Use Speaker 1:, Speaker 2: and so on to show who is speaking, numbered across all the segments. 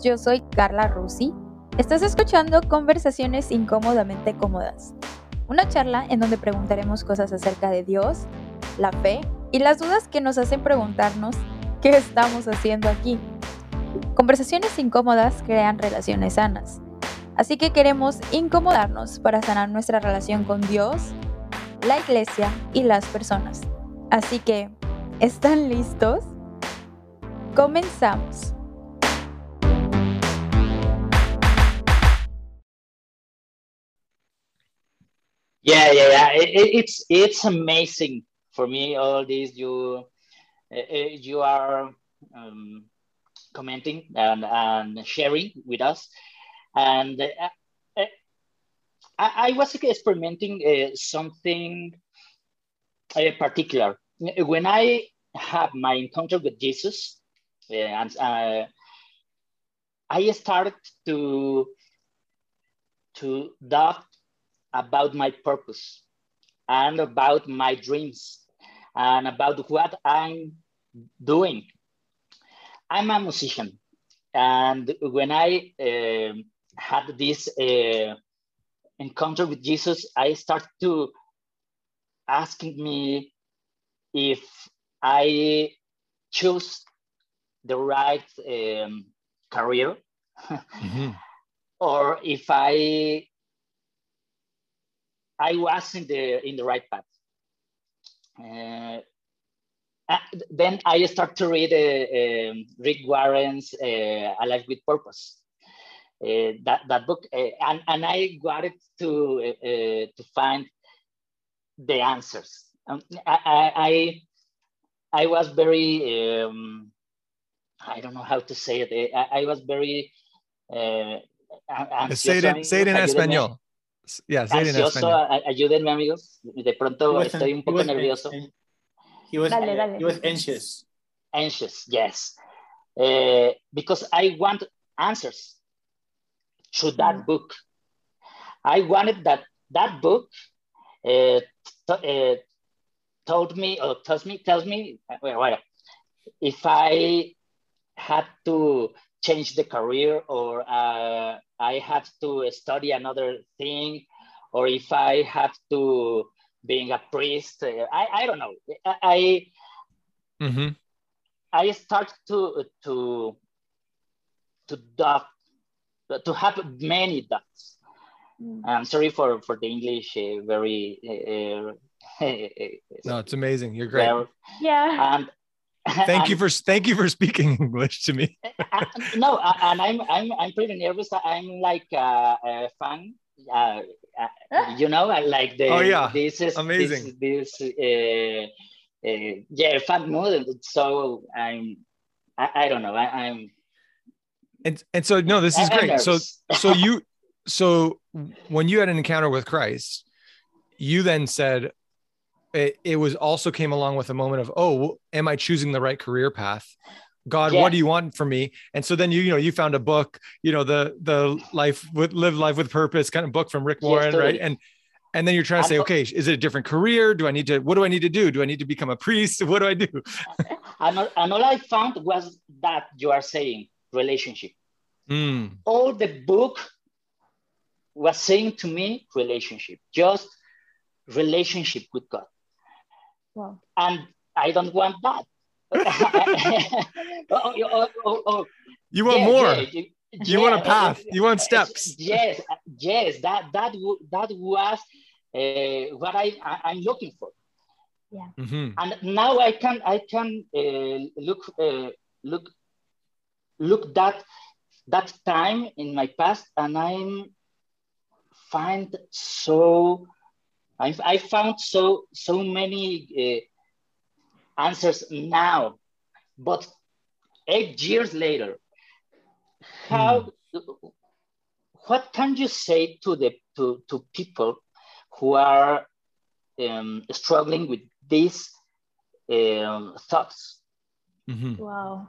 Speaker 1: yo soy Carla Rusi. Estás escuchando Conversaciones Incómodamente Cómodas, una charla en donde preguntaremos cosas acerca de Dios, la fe y las dudas que nos hacen preguntarnos qué estamos haciendo aquí. Conversaciones incómodas crean relaciones sanas, así que queremos incomodarnos para sanar nuestra relación con Dios, la iglesia y las personas. Así que, ¿están listos? Comenzamos.
Speaker 2: Yeah, yeah, yeah. It, it, it's it's amazing for me. All these you uh, you are um, commenting and, and sharing with us, and uh, uh, I, I, was experimenting uh, something uh, particular when I had my encounter with Jesus, uh, and I started to to doubt about my purpose and about my dreams and about what I'm doing. I'm a musician. And when I uh, had this uh, encounter with Jesus, I started to asking me if I choose the right um, career mm-hmm. or if I I was in the in the right path. Uh, uh then I started to read uh, um, Rick Warren's uh, "A Life with Purpose." Uh, that that book, uh, and and I wanted to to find the answers. Um, I, I I was very um, I don't know how to say it. I, I was very
Speaker 3: say it, say it in español. Yeah,
Speaker 2: ansioso, ayúdenme amigos, de pronto estoy un poco nervioso.
Speaker 4: He was, dale, dale. he was anxious.
Speaker 2: Anxious, yes. Uh, because I want answers to that mm. book. I wanted that that book uh, uh, told me or tells me tells me well, if I had to change the career or uh, I have to study another thing or if I have to being a priest. Uh, I, I don't know. I mm-hmm. I start to to to doubt to have many doubts. Mm. I'm sorry for for the English. Uh, very. Uh,
Speaker 3: no, it's amazing. You're great.
Speaker 1: yeah.
Speaker 2: And
Speaker 3: thank you for thank you for speaking English to me.
Speaker 2: no, and I'm I'm I'm pretty nervous. I'm like a, a fan. Uh, uh, you know, I like the.
Speaker 3: Oh yeah,
Speaker 2: this is
Speaker 3: amazing.
Speaker 2: This, this uh, uh, yeah, fan mode. So I'm, I, I don't know. I, am
Speaker 3: And and so no, this is great. So so you so when you had an encounter with Christ, you then said, it, it was also came along with a moment of, oh, am I choosing the right career path? God, what do you want from me? And so then you, you know, you found a book, you know, the the life with live life with purpose kind of book from Rick Warren, yes, totally. right? And and then you're trying to say, okay, is it a different career? Do I need to? What do I need to do? Do I need to become a priest? What do I do?
Speaker 2: and, all, and all I found was that you are saying relationship. Mm. All the book was saying to me relationship, just relationship with God. Wow. And I don't want that.
Speaker 3: oh, oh, oh, oh, You want yeah, more. Yeah, you, you want a path. You want steps.
Speaker 2: Yes, yes. That that that was uh, what I, I am looking for.
Speaker 1: Yeah. Mm-hmm.
Speaker 2: And now I can I can uh, look uh, look look that that time in my past, and I'm find so I, I found so so many uh, answers now, but eight years later, how mm. what can you say to the to, to people who are um, struggling with these um, thoughts?
Speaker 1: Mm-hmm. Wow.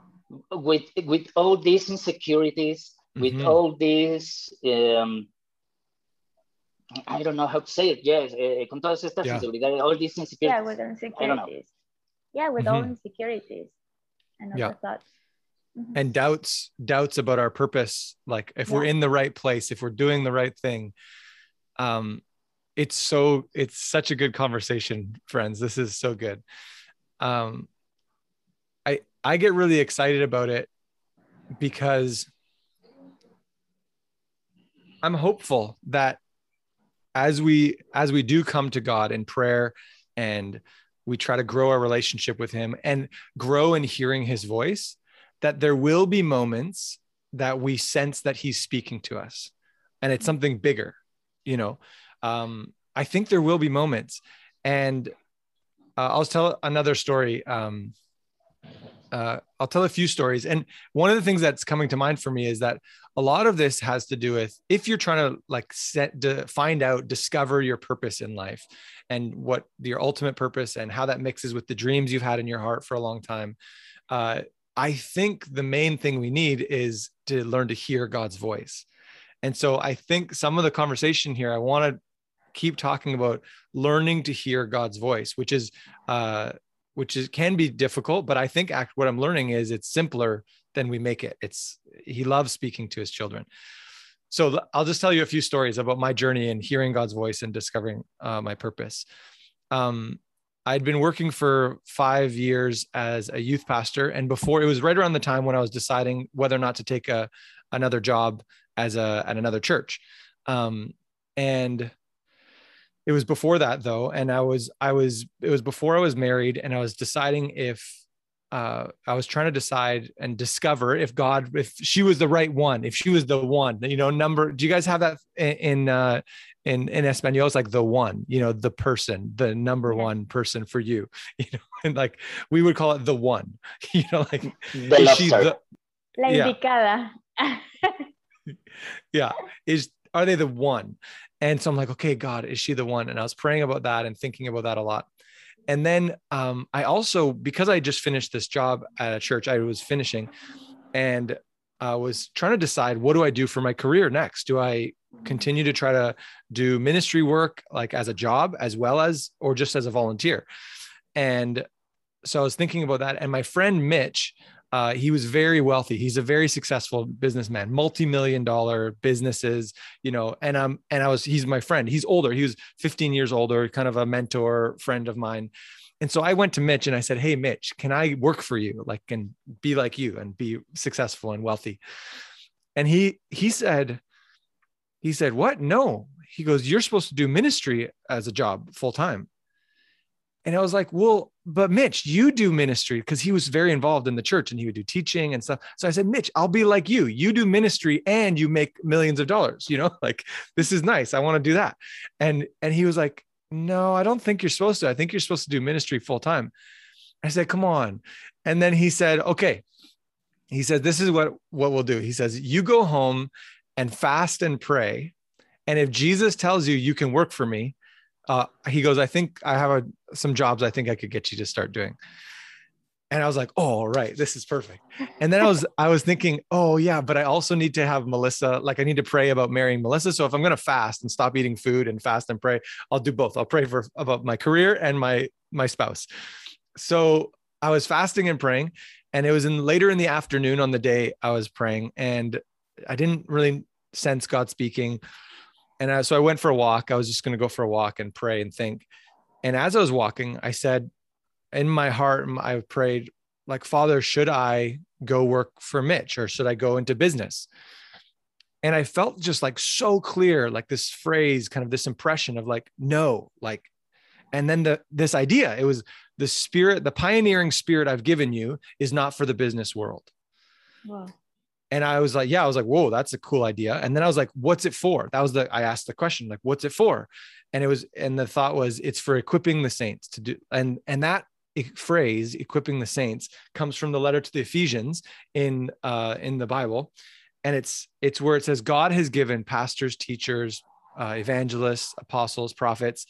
Speaker 2: With with all these insecurities, mm-hmm. with all these um, I don't know how to say it. Yes, eh, con todas estas yeah. inseguridades, all these insecurities.
Speaker 1: Yeah, with insecurities. Yeah, with mm -hmm. all insecurities and yeah. thoughts.
Speaker 3: mm-hmm. and doubts doubts about our purpose like if yeah. we're in the right place if we're doing the right thing um it's so it's such a good conversation friends this is so good um i i get really excited about it because i'm hopeful that as we as we do come to god in prayer and we try to grow our relationship with him and grow in hearing his voice that there will be moments that we sense that he's speaking to us and it's something bigger you know? Um, i think there will be moments. And uh, i'll tell another story. Um, uh, I'll tell a few stories. And one of the things that's coming to mind for me is that a lot of this has to do with if you're trying to like set to find out, discover your purpose in life and what your ultimate purpose and how that mixes with the dreams you've had in your heart for a long time. Uh, I think the main thing we need is to learn to hear God's voice. And so I think some of the conversation here, I want to keep talking about learning to hear God's voice, which is uh, which is can be difficult but i think act, what i'm learning is it's simpler than we make it. It's he loves speaking to his children. So i'll just tell you a few stories about my journey in hearing god's voice and discovering uh, my purpose. Um, i'd been working for five years as a youth pastor and before it was right around the time when i was deciding whether or not to take a another job as a at another church. Um, and it was before that though and i was i was it was before i was married and i was deciding if uh, I was trying to decide and discover if God, if she was the right one, if she was the one, you know, number. Do you guys have that in uh, in in Espanol? It's like the one, you know, the person, the number yeah. one person for you, you know, and like we would call it the one, you know, like
Speaker 2: the is she the,
Speaker 1: La indicada.
Speaker 3: Yeah. yeah, is are they the one? And so I'm like, okay, God, is she the one? And I was praying about that and thinking about that a lot. And then um, I also, because I just finished this job at a church, I was finishing and I was trying to decide what do I do for my career next? Do I continue to try to do ministry work like as a job as well as, or just as a volunteer? And so I was thinking about that. And my friend Mitch, uh, he was very wealthy. He's a very successful businessman, multi-million dollar businesses, you know, and um, and I was, he's my friend. He's older. He was 15 years older, kind of a mentor friend of mine. And so I went to Mitch and I said, Hey, Mitch, can I work for you? Like, and be like you and be successful and wealthy. And he, he said, he said, what? No. He goes, you're supposed to do ministry as a job full time. And I was like, well, but Mitch, you do ministry because he was very involved in the church and he would do teaching and stuff. So I said, Mitch, I'll be like you. You do ministry and you make millions of dollars, you know, like this is nice. I want to do that. And and he was like, No, I don't think you're supposed to. I think you're supposed to do ministry full time. I said, Come on. And then he said, Okay. He said, This is what, what we'll do. He says, You go home and fast and pray. And if Jesus tells you you can work for me, uh, he goes, I think I have a, some jobs I think I could get you to start doing. And I was like, oh, right, this is perfect. And then I was, I was thinking, oh yeah, but I also need to have Melissa, like I need to pray about marrying Melissa. So if I'm going to fast and stop eating food and fast and pray, I'll do both. I'll pray for about my career and my, my spouse. So I was fasting and praying and it was in later in the afternoon on the day I was praying and I didn't really sense God speaking and I, so I went for a walk. I was just going to go for a walk and pray and think. And as I was walking, I said, in my heart, I prayed, like, Father, should I go work for Mitch or should I go into business? And I felt just like so clear, like this phrase, kind of this impression of like, no, like, and then the this idea, it was the spirit, the pioneering spirit I've given you is not for the business world. Wow and I was like, yeah, I was like, whoa, that's a cool idea. And then I was like, what's it for? That was the, I asked the question, like, what's it for? And it was, and the thought was, it's for equipping the saints to do, and, and that phrase, equipping the saints, comes from the letter to the Ephesians in, uh, in the Bible. And it's, it's where it says, God has given pastors, teachers, uh, evangelists, apostles, prophets,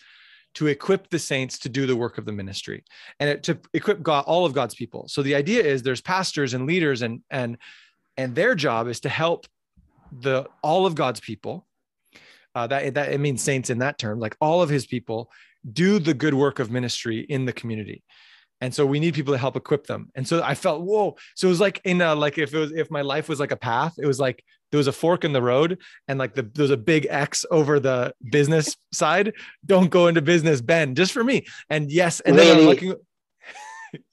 Speaker 3: to equip the saints to do the work of the ministry and it, to equip God, all of God's people. So the idea is there's pastors and leaders and, and, and their job is to help the all of God's people. Uh, that that it means saints in that term, like all of His people, do the good work of ministry in the community. and so we need people to help equip them and so i felt whoa so it was like in a like if it was if my life was like a path it was like there was a fork in the road and like the there's a big x over the business side don't go into business ben just for me and yes and really? then i'm looking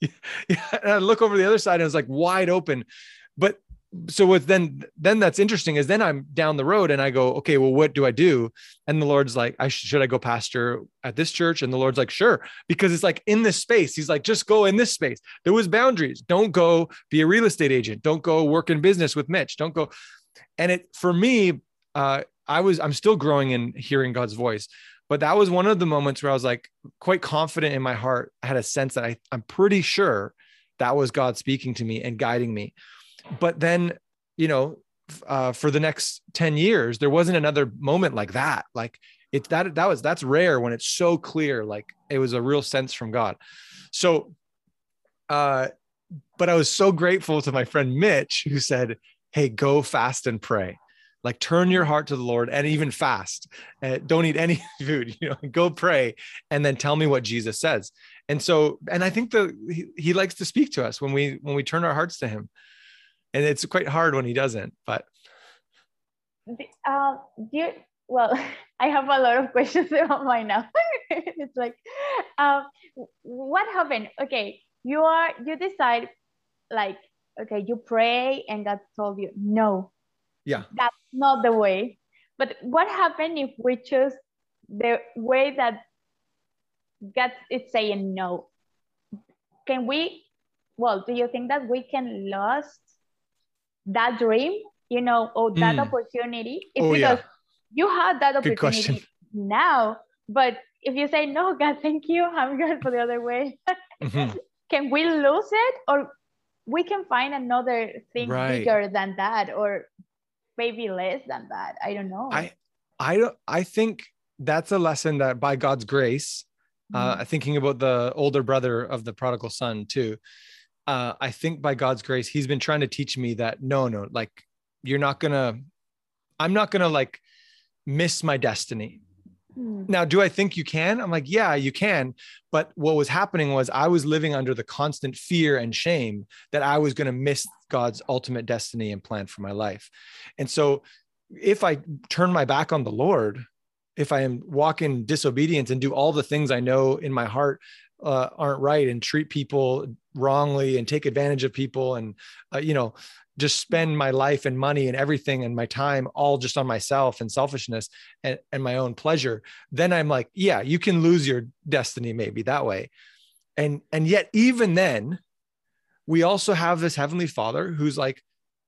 Speaker 3: yeah, and i look over the other side and it's like wide open but so what then then that's interesting is then i'm down the road and i go okay well what do i do? And the lord's like i should i go pastor at this church? And the lord's like sure because it's like in this space he's like just go in this space. There was boundaries. Don't go be a real estate agent. Don't go work in business with mitch. Don't go. And it for me uh i was i'm still growing in hearing god's voice but that was one of the moments where i was like quite confident in my heart. I had a sense that I, i'm pretty sure that was god speaking to me and guiding me but then you know uh, for the next 10 years there wasn't another moment like that. Like it that that was that's rare when it's so clear like it was a real sense from god. So uh but i was so grateful to my friend mitch who said hey go fast and pray. Like turn your heart to the lord and even fast. Uh, don't eat any food you know go pray and then tell me what jesus says. And so and i think the he, he likes to speak to us when we when we turn our hearts to him and it's quite hard when he doesn't but
Speaker 1: um you well i have a lot of questions about mine now. It's like um what happened? Okay you are you decide like okay you pray and god told you no.
Speaker 3: Yeah.
Speaker 1: That's not the way. But what happened if we choose the way that god is saying no? Can we well do you think that we can lose that dream, you know, or that mm. opportunity, it's oh, because yeah. you had that opportunity now. But if you say, no, God, thank you, I'm going for the other way, mm-hmm. can we lose it? Or we can find another thing right. bigger than that, or maybe less than that. I don't know.
Speaker 3: I, I don't, I think that's a lesson that by God's grace, uh, mm-hmm. thinking about the older brother of the prodigal son too, uh, I think by God's grace, He's been trying to teach me that no, no, like you're not gonna, I'm not gonna like miss my destiny. Hmm. Now, do I think you can? I'm like, yeah, you can. But what was happening was I was living under the constant fear and shame that I was going to miss God's ultimate destiny and plan for my life. And so if I turn my back on the Lord, if I am walk in disobedience and do all the things I know in my heart uh, aren't right and treat people wrongly and take advantage of people and uh, you know just spend my life and money and everything and my time all just on myself and selfishness and, and my own pleasure then i'm like yeah you can lose your destiny maybe that way. And and yet even then we also have this heavenly father who's like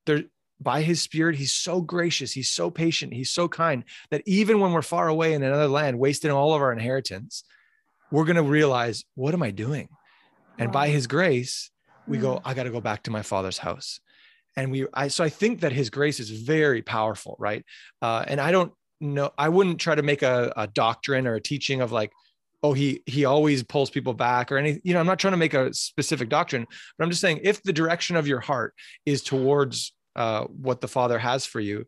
Speaker 3: there by his spirit he's so gracious he's so patient he's so kind that even when we're far away in another land wasting all of our inheritance we're going to realize what am i doing? And by his grace we go mm. i got to go back to my father's house. And we i so i think that his grace is very powerful right? Uh, and i don't know i wouldn't try to make a, a doctrine or a teaching of like oh he he always pulls people back or any you know i'm not trying to make a specific doctrine but i'm just saying if the direction of your heart is towards uh, what the father has for you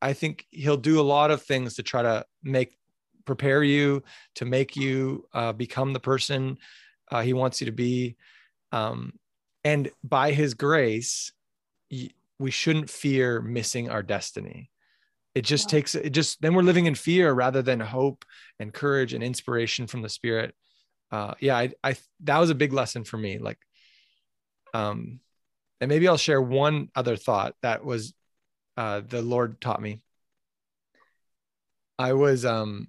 Speaker 3: i think he'll do a lot of things to try to make prepare you to make you uh, become the person uh, he wants you to be. Um, and by his grace we shouldn't fear missing our destiny. It just takes it just then we're living in fear rather than hope and courage and inspiration from the spirit. Uh yeah i i that was a big lesson for me like um and maybe i'll share one other thought that was uh the lord taught me. I was um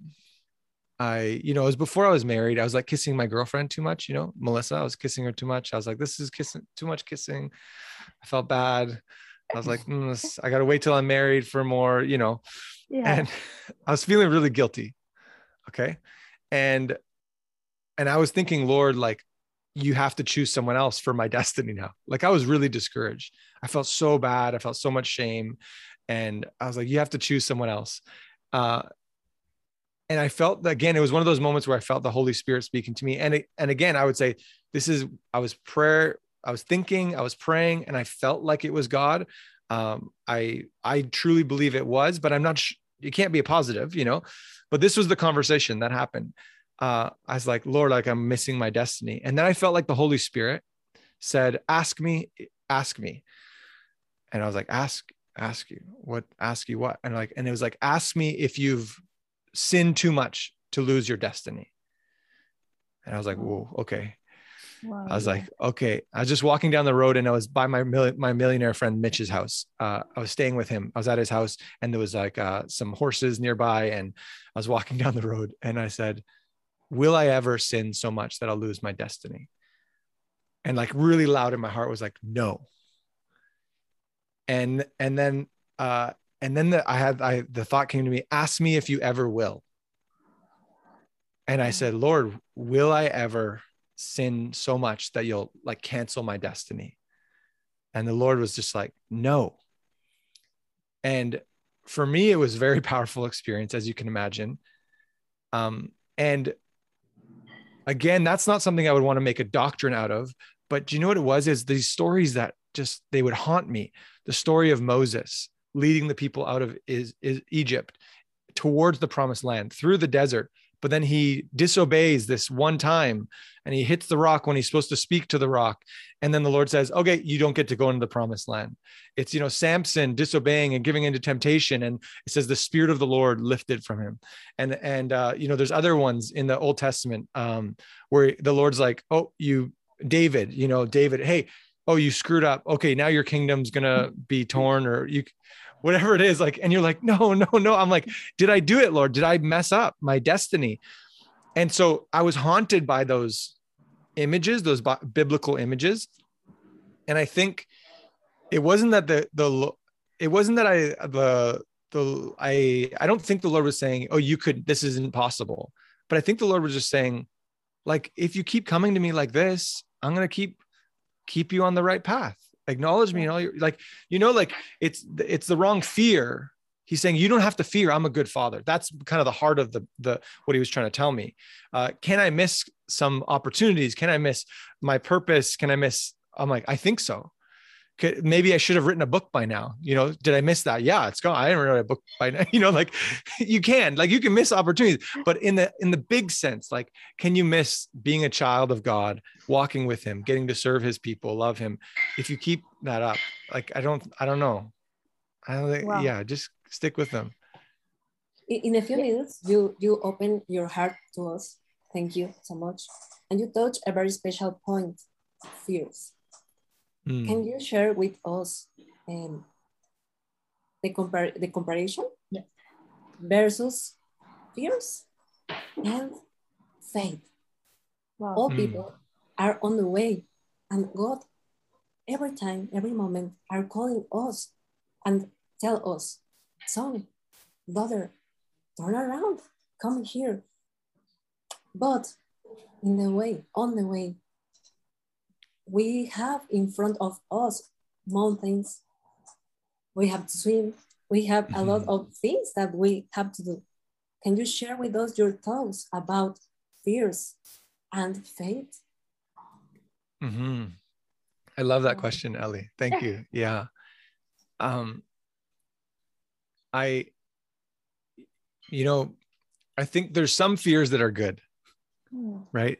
Speaker 3: I, you know, it was before I was married. I was like kissing my girlfriend too much, you know, Melissa. I was kissing her too much. I was like, this is kissing too much kissing. I felt bad. I was like, mm, this, I got to wait till I'm married for more, you know. Yeah. And I was feeling really guilty. Okay. And, and I was thinking, Lord, like, you have to choose someone else for my destiny now. Like, I was really discouraged. I felt so bad. I felt so much shame. And I was like, you have to choose someone else. Uh, and I felt again, it was one of those moments where I felt the Holy Spirit speaking to me. And it, and again, I would say, this is I was prayer, I was thinking, I was praying, and I felt like it was God. Um, I I truly believe it was, but I'm not. Sh- it can't be a positive, you know. But this was the conversation that happened. uh, I was like, Lord, like I'm missing my destiny. And then I felt like the Holy Spirit said, Ask me, ask me. And I was like, Ask, ask you what, ask you what? And like, and it was like, Ask me if you've sinned too much to lose your destiny. And I was like, Whoa, okay. Wow, I was like, okay. I was just walking down the road and I was by my my millionaire friend Mitch's house. Uh, I was staying with him. I was at his house and there was like uh, some horses nearby, and I was walking down the road and I said, will I ever sin so much that I'll lose my destiny? And like really loud in my heart was like, no. And and then uh and then the, I had I the thought came to me, ask me if you ever will. And I said, Lord, will I ever sin so much that you'll like cancel my destiny? And the Lord was just like, no. And for me, it was a very powerful experience, as you can imagine. Um, and again, that's not something I would want to make a doctrine out of. But do you know what it was? Is these stories that just they would haunt me. The story of Moses leading the people out of is, is Egypt towards the promised land through the desert. But then he disobeys this one time and he hits the rock when he's supposed to speak to the rock. And then the lord says okay you don't get to go into the promised land. It's you know samson disobeying and giving into temptation. And it says the spirit of the lord lifted from him. And and uh, you know there's other ones in the old testament um, where the lord's like oh you david you know david hey oh you screwed up. Okay now your kingdom's gonna be torn or you whatever it is like and you're like no no no. I'm like did i do it lord? Did i mess up my destiny? And so i was haunted by those images those biblical images. And i think it wasn't that the the it wasn't that i the the i i don't think the lord was saying oh you could this isn't possible but i think the lord was just saying like if you keep coming to me like this i'm going to keep keep you on the right path acknowledge me and all your like you know like it's it's the wrong fear. He's saying you don't have to fear. I'm a good father. That's kind of the heart of the the what he was trying to tell me. Uh, can i miss some opportunities? Can i miss my purpose? Can i miss i'm like i think so maybe I should have written a book by now. You know, did I miss that? Yeah, it's gone. I didn't write a book by now. You know, like you can, like you can miss opportunities, but in the in the big sense, like can you miss being a child of God, walking with Him, getting to serve His people, love Him? If you keep that up, like I don't, I don't know. I don't think, wow. yeah, just stick with them.
Speaker 5: In a few minutes, you you open your heart to us. Thank you so much, and you touch a very special point: fears Mm. Can you share with us um, the, compar the comparison yeah. versus fears and faith? Wow. All mm. people are on the way, and God, every time, every moment, are calling us and tell us, son, daughter, turn around, come here. But in the way, on the way, we have in front of us mountains. We have to swim. We have mm -hmm. a lot mm-hmm. of things that we have to do. Can you share with us your thoughts about fears and faith?
Speaker 3: Mm -hmm. I love that question, Ellie. Thank you. Yeah. Um, I, you know, I think there's some fears that are good, mm. right?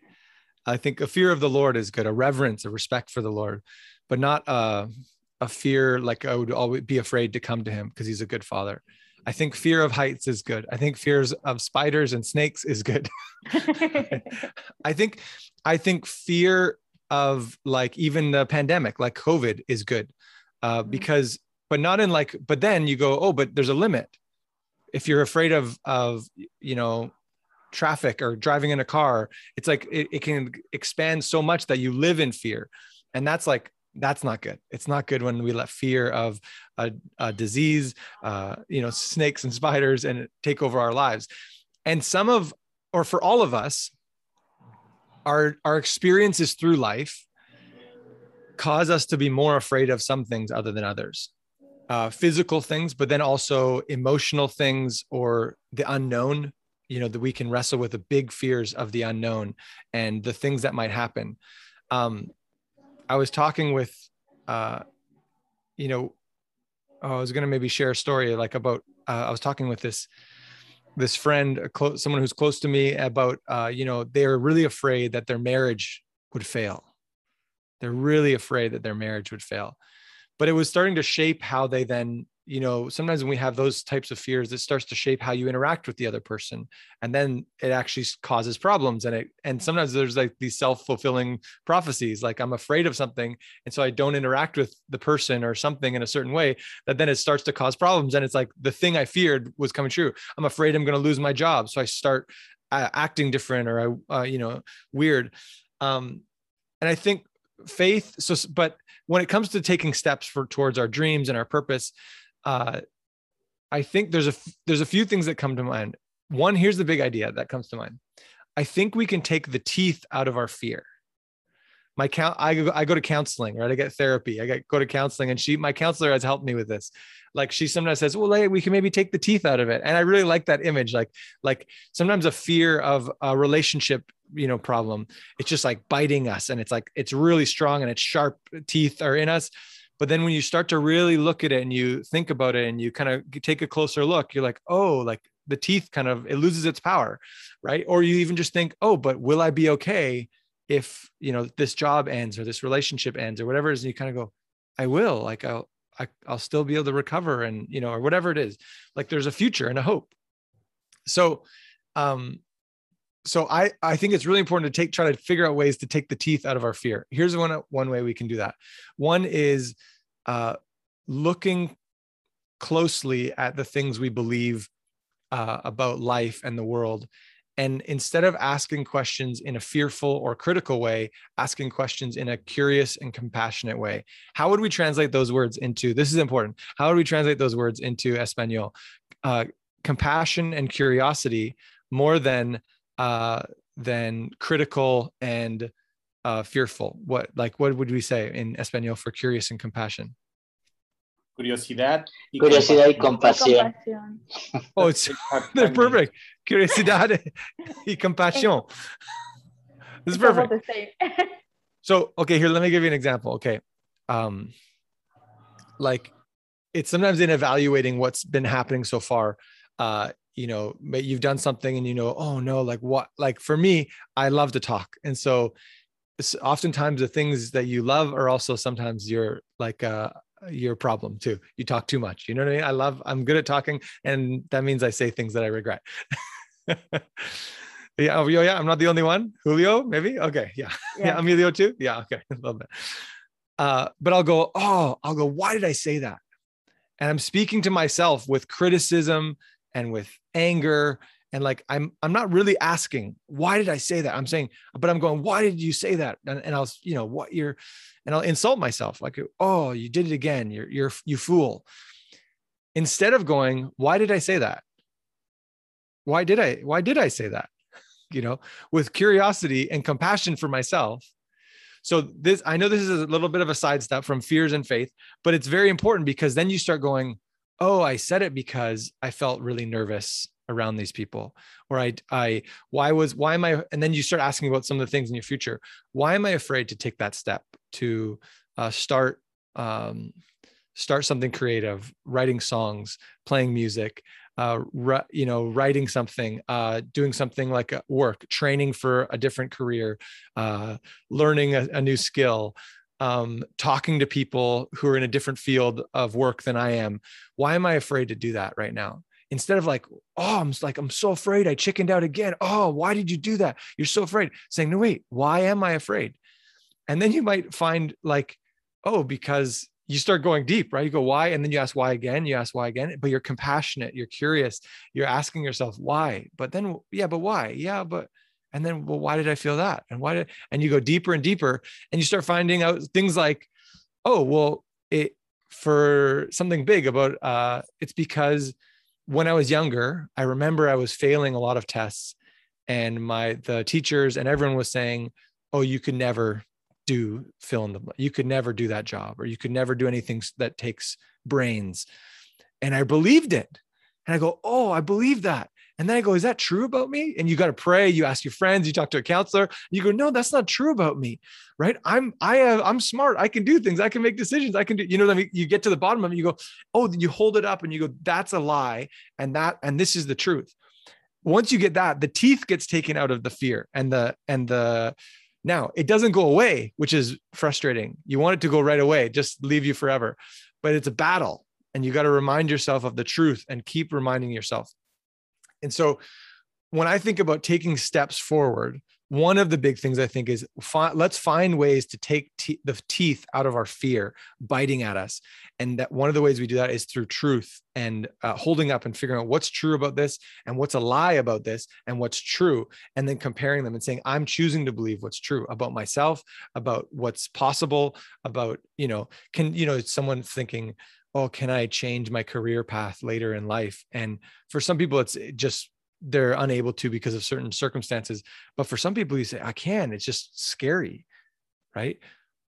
Speaker 3: I think a fear of the Lord is good, a reverence, a respect for the Lord, but not a, a fear like I would always be afraid to come to him because he's a good father. I think fear of heights is good. I think fears of spiders and snakes is good. I think I think fear of like even the pandemic, like COVID, is good uh, mm-hmm. because, but not in like. But then you go, oh, but there's a limit. If you're afraid of of you know traffic or driving in a car it's like it, it can expand so much that you live in fear. And that's like that's not good. It's not good when we let fear of a, a disease uh, you know snakes and spiders and take over our lives. And some of or for all of us our our experiences through life cause us to be more afraid of some things other than others. Uh, physical things but then also emotional things or the unknown you know that we can wrestle with the big fears of the unknown and the things that might happen um i was talking with uh you know oh, i was going to maybe share a story like about uh, i was talking with this this friend, close, someone who's close to me, about uh, you know they're really afraid that their marriage would fail. They're really afraid that their marriage would fail, but it was starting to shape how they then you know sometimes when we have those types of fears it starts to shape how you interact with the other person and then it actually causes problems and it and sometimes there's like these self-fulfilling prophecies like i'm afraid of something and so i don't interact with the person or something in a certain way that then it starts to cause problems and it's like the thing i feared was coming true. I'm afraid i'm going to lose my job so i start uh, acting different or i uh, you know weird. Um and i think faith so but when it comes to taking steps for towards our dreams and our purpose uh, I think there's a there's a few things that come to mind. One, here's the big idea that comes to mind. I think we can take the teeth out of our fear. My count, I go, I go to counseling, right? I get therapy. I get go to counseling, and she, my counselor, has helped me with this. Like she sometimes says, "Well, hey, we can maybe take the teeth out of it," and I really like that image. Like, like sometimes a fear of a relationship, you know, problem, it's just like biting us, and it's like it's really strong and its sharp teeth are in us but then when you start to really look at it and you think about it and you kind of take a closer look you're like oh like the teeth kind of it loses its power right? Or you even just think oh but will i be okay if you know this job ends or this relationship ends or whatever it is and you kind of go i will like i'll I, will i will still be able to recover and you know or whatever it is. Like there's a future and a hope. So um so I, I think it's really important to take try to figure out ways to take the teeth out of our fear. Here's one one way we can do that. One is uh, looking closely at the things we believe uh, about life and the world, and instead of asking questions in a fearful or critical way, asking questions in a curious and compassionate way. How would we translate those words into? This is important. How would we translate those words into Espanol? Uh, compassion and curiosity more than uh, than critical and uh, fearful. What like what would we say in Espanol for curious and compassion?
Speaker 4: Curiosidad.
Speaker 2: Y Curiosidad y compasión.
Speaker 3: Oh, it's they're perfect. Curiosidad y compasión. This is perfect. so okay, here let me give you an example. Okay, um, like it's sometimes in evaluating what's been happening so far. Uh, you know but you've done something and you know oh no like what? Like for me i love to talk. And so oftentimes the things that you love are also sometimes your like uh your problem too. You talk too much you know what i mean? I love i'm good at talking and that means i say things that i regret. Yeah oh yeah i'm not the only one. Julio maybe? Okay yeah. Yeah, yeah emilio too? Yeah okay a little bit uh but i'll go oh i'll go why did i say that? And i'm speaking to myself with criticism and with anger. And like i'm i'm not really asking why did i say that? I'm saying but i'm going why did you say that? And, and i'll you know what you're and i'll insult myself like oh you did it again. You're you're you fool. Instead of going why did i say that? Why did i why did i say that? You know with curiosity and compassion for myself. So this i know this is a little bit of a sidestep from fears and faith but it's very important because then you start going oh i said it because i felt really nervous around these people or i i why was why am i and then you start asking about some of the things in your future. Why am i afraid to take that step to uh, start um, start something creative writing songs playing music uh, you know writing something uh, doing something like work training for a different career uh, learning a, a new skill um, talking to people who are in a different field of work than I am. Why am I afraid to do that right now? Instead of like, oh, I'm like, I'm so afraid I chickened out again. Oh, why did you do that? You're so afraid. Saying, no, wait, why am I afraid? And then you might find like, oh, because you start going deep, right? You go, why? And then you ask why again, you ask why again, but you're compassionate, you're curious, you're asking yourself why. But then, yeah, but why? Yeah, but and then well why did i feel that? And why did and you go deeper and deeper and you start finding out things like oh well it for something big about uh it's because when i was younger i remember i was failing a lot of tests and my the teachers and everyone was saying oh you could never do fill in the you could never do that job or you could never do anything that takes brains and i believed it and i go oh i believe that and then I go, is that true about me? And you got to pray. You ask your friends. You talk to a counselor. You go, no, that's not true about me, right? I'm I have I'm smart. I can do things. I can make decisions. I can do. You know I mean? You get to the bottom of it. You go, oh, you hold it up and you go, that's a lie, and that and this is the truth. once you get that, the teeth gets taken out of the fear and the and the now it doesn't go away, which is frustrating. You want it to go right away, just leave you forever. But it's a battle and you got to remind yourself of the truth and keep reminding yourself. And so when I think about taking steps forward, one of the big things I think is fi- let's find ways to take te- the teeth out of our fear biting at us. And that one of the ways we do that is through truth and uh, holding up and figuring out what's true about this and what's a lie about this and what's true. And then comparing them and saying, I'm choosing to believe what's true about myself, about what's possible, about, you know, can, you know, someone thinking, oh, can I change my career path later in life? And for some people, it's just they're unable to because of certain circumstances. But for some people, you say, I can, it's just scary. Right.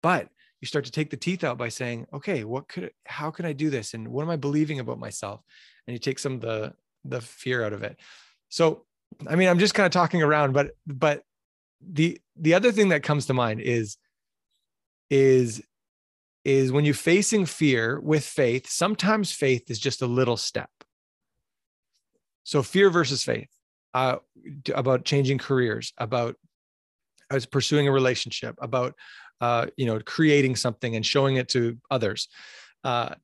Speaker 3: But you start to take the teeth out by saying, okay, what could, how can I do this? And what am I believing about myself? And you take some of the, the fear out of it. So, I mean, I'm just kind of talking around, but, but the, the other thing that comes to mind is, is, is when you're facing fear with faith, sometimes faith is just a little step so fear versus faith, uh, about changing careers, about as pursuing a relationship, about uh, you know creating something and showing it to others. Uh,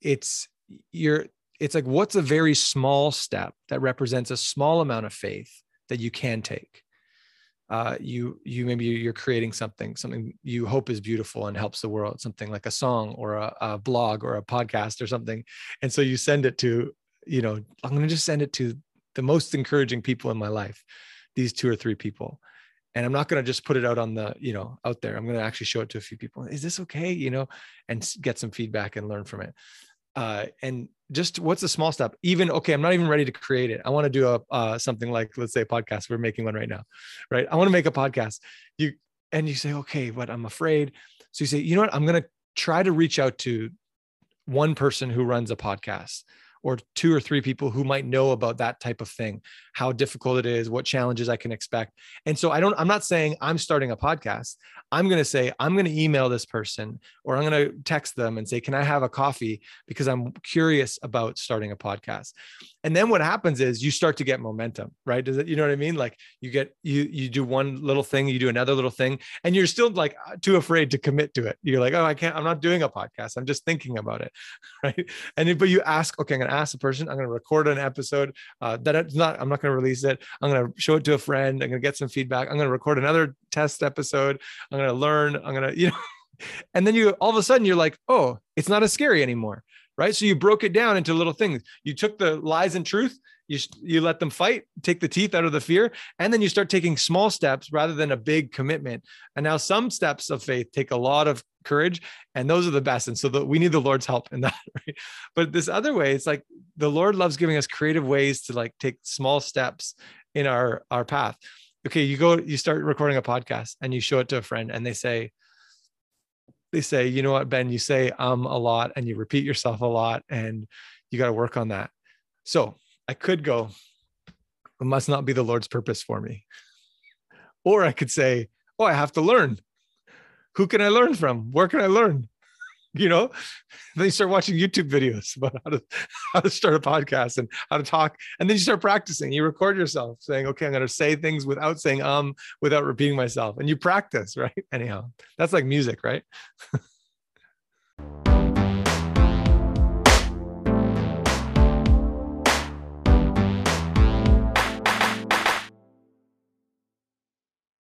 Speaker 3: it's you're it's like what's a very small step that represents a small amount of faith that you can take. Uh, you you maybe you're creating something something you hope is beautiful and helps the world something like a song or a, a blog or a podcast or something and so you send it to you know, I'm going to just send it to the most encouraging people in my life, these two or three people. And I'm not going to just put it out on the, you know, out there. I'm going to actually show it to a few people. Is this okay? You know, and get some feedback and learn from it. Uh, and just what's a small step? Even okay, I'm not even ready to create it. I want to do a uh, something like let's say a podcast. We're making one right now, right? I want to make a podcast. You and you say okay, but I'm afraid. So you say, you know what? I'm going to try to reach out to one person who runs a podcast or two or three people who might know about that type of thing, how difficult it is, what challenges I can expect. And so I don't, I'm not saying I'm starting a podcast. I'm going to say, I'm going to email this person or I'm going to text them and say, Can I have a coffee? Because I'm curious about starting a podcast. And then what happens is you start to get momentum, right? Does it, you know what I mean? Like you get, you, you do one little thing, you do another little thing, and you're still like too afraid to commit to it. You're like, Oh, I can't, I'm not doing a podcast. I'm just thinking about it. Right. And, but you ask, okay, I'm going to ask the person, I'm going to record an episode uh, that it's not, I'm not going to release it. I'm going to show it to a friend. I'm going to get some feedback. I'm going to record another test episode. I'm going to learn. I'm going to, you know, and then you all of a sudden you're like, oh, it's not as scary anymore. Right. So you broke it down into little things. You took the lies and truth, you, you let them fight, take the teeth out of the fear, and then you start taking small steps rather than a big commitment. And now some steps of faith take a lot of courage, and those are the best. And so the, we need the Lord's help in that. Right? But this other way, it's like the Lord loves giving us creative ways to like take small steps in our our path. Okay, you go, you start recording a podcast, and you show it to a friend, and they say, they say, you know what, Ben, you say um a lot and you repeat yourself a lot and you got to work on that. So I could go, it must not be the Lord's purpose for me. Or I could say, oh, I have to learn. Who can I learn from? Where can I learn? You know, then you start watching YouTube videos about how to how to start a podcast and how to talk. And then you start practicing. You record yourself saying, okay, I'm going to say things without saying um, without repeating myself. And you practice, right? Anyhow, that's like music, right?